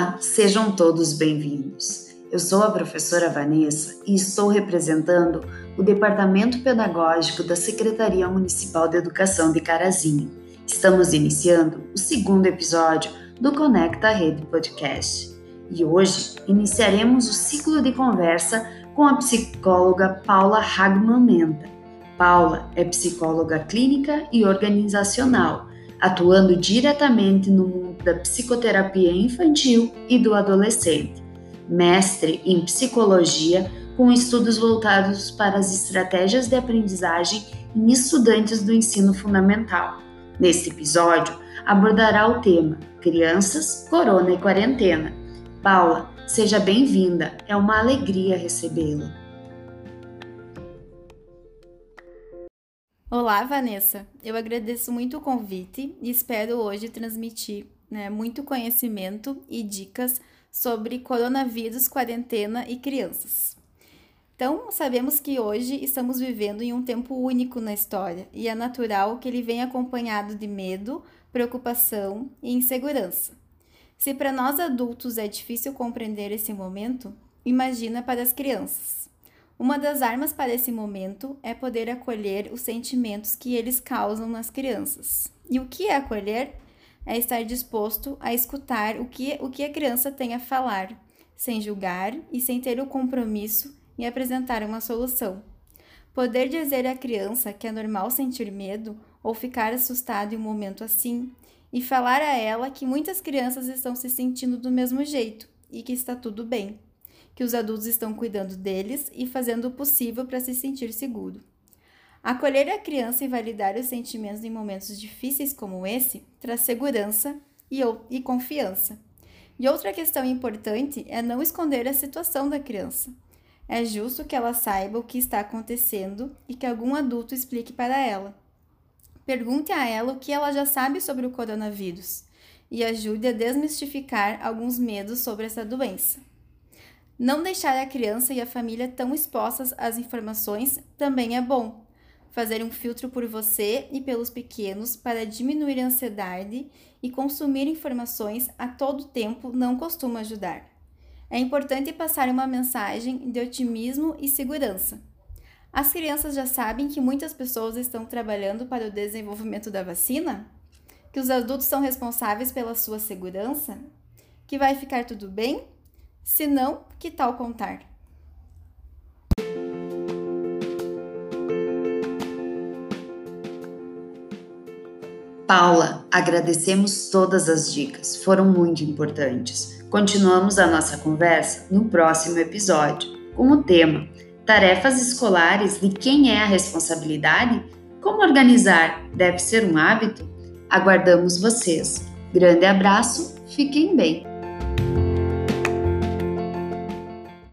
Olá, sejam todos bem-vindos. Eu sou a professora Vanessa e estou representando o Departamento Pedagógico da Secretaria Municipal de Educação de Carazinho. Estamos iniciando o segundo episódio do Conecta Rede Podcast e hoje iniciaremos o ciclo de conversa com a psicóloga Paula Hagman Menta. Paula é psicóloga clínica e organizacional atuando diretamente no mundo da psicoterapia infantil e do adolescente. Mestre em psicologia, com estudos voltados para as estratégias de aprendizagem em estudantes do ensino fundamental. Neste episódio, abordará o tema Crianças, Corona e Quarentena. Paula, seja bem-vinda, é uma alegria recebê-la. Olá, Vanessa. Eu agradeço muito o convite e espero hoje transmitir né, muito conhecimento e dicas sobre coronavírus, quarentena e crianças. Então, sabemos que hoje estamos vivendo em um tempo único na história e é natural que ele venha acompanhado de medo, preocupação e insegurança. Se para nós adultos é difícil compreender esse momento, imagina para as crianças. Uma das armas para esse momento é poder acolher os sentimentos que eles causam nas crianças. E o que é acolher? É estar disposto a escutar o que, o que a criança tem a falar, sem julgar e sem ter o compromisso em apresentar uma solução. Poder dizer à criança que é normal sentir medo ou ficar assustado em um momento assim, e falar a ela que muitas crianças estão se sentindo do mesmo jeito e que está tudo bem que os adultos estão cuidando deles e fazendo o possível para se sentir seguro. Acolher a criança e validar os sentimentos em momentos difíceis como esse traz segurança e, e confiança. E outra questão importante é não esconder a situação da criança. É justo que ela saiba o que está acontecendo e que algum adulto explique para ela. Pergunte a ela o que ela já sabe sobre o coronavírus e ajude a desmistificar alguns medos sobre essa doença. Não deixar a criança e a família tão expostas às informações também é bom. Fazer um filtro por você e pelos pequenos para diminuir a ansiedade e consumir informações a todo tempo não costuma ajudar. É importante passar uma mensagem de otimismo e segurança. As crianças já sabem que muitas pessoas estão trabalhando para o desenvolvimento da vacina? Que os adultos são responsáveis pela sua segurança? Que vai ficar tudo bem? Se não, que tal contar? Paula, agradecemos todas as dicas, foram muito importantes. Continuamos a nossa conversa no próximo episódio, com o tema Tarefas escolares de quem é a responsabilidade? Como organizar deve ser um hábito? Aguardamos vocês. Grande abraço, fiquem bem!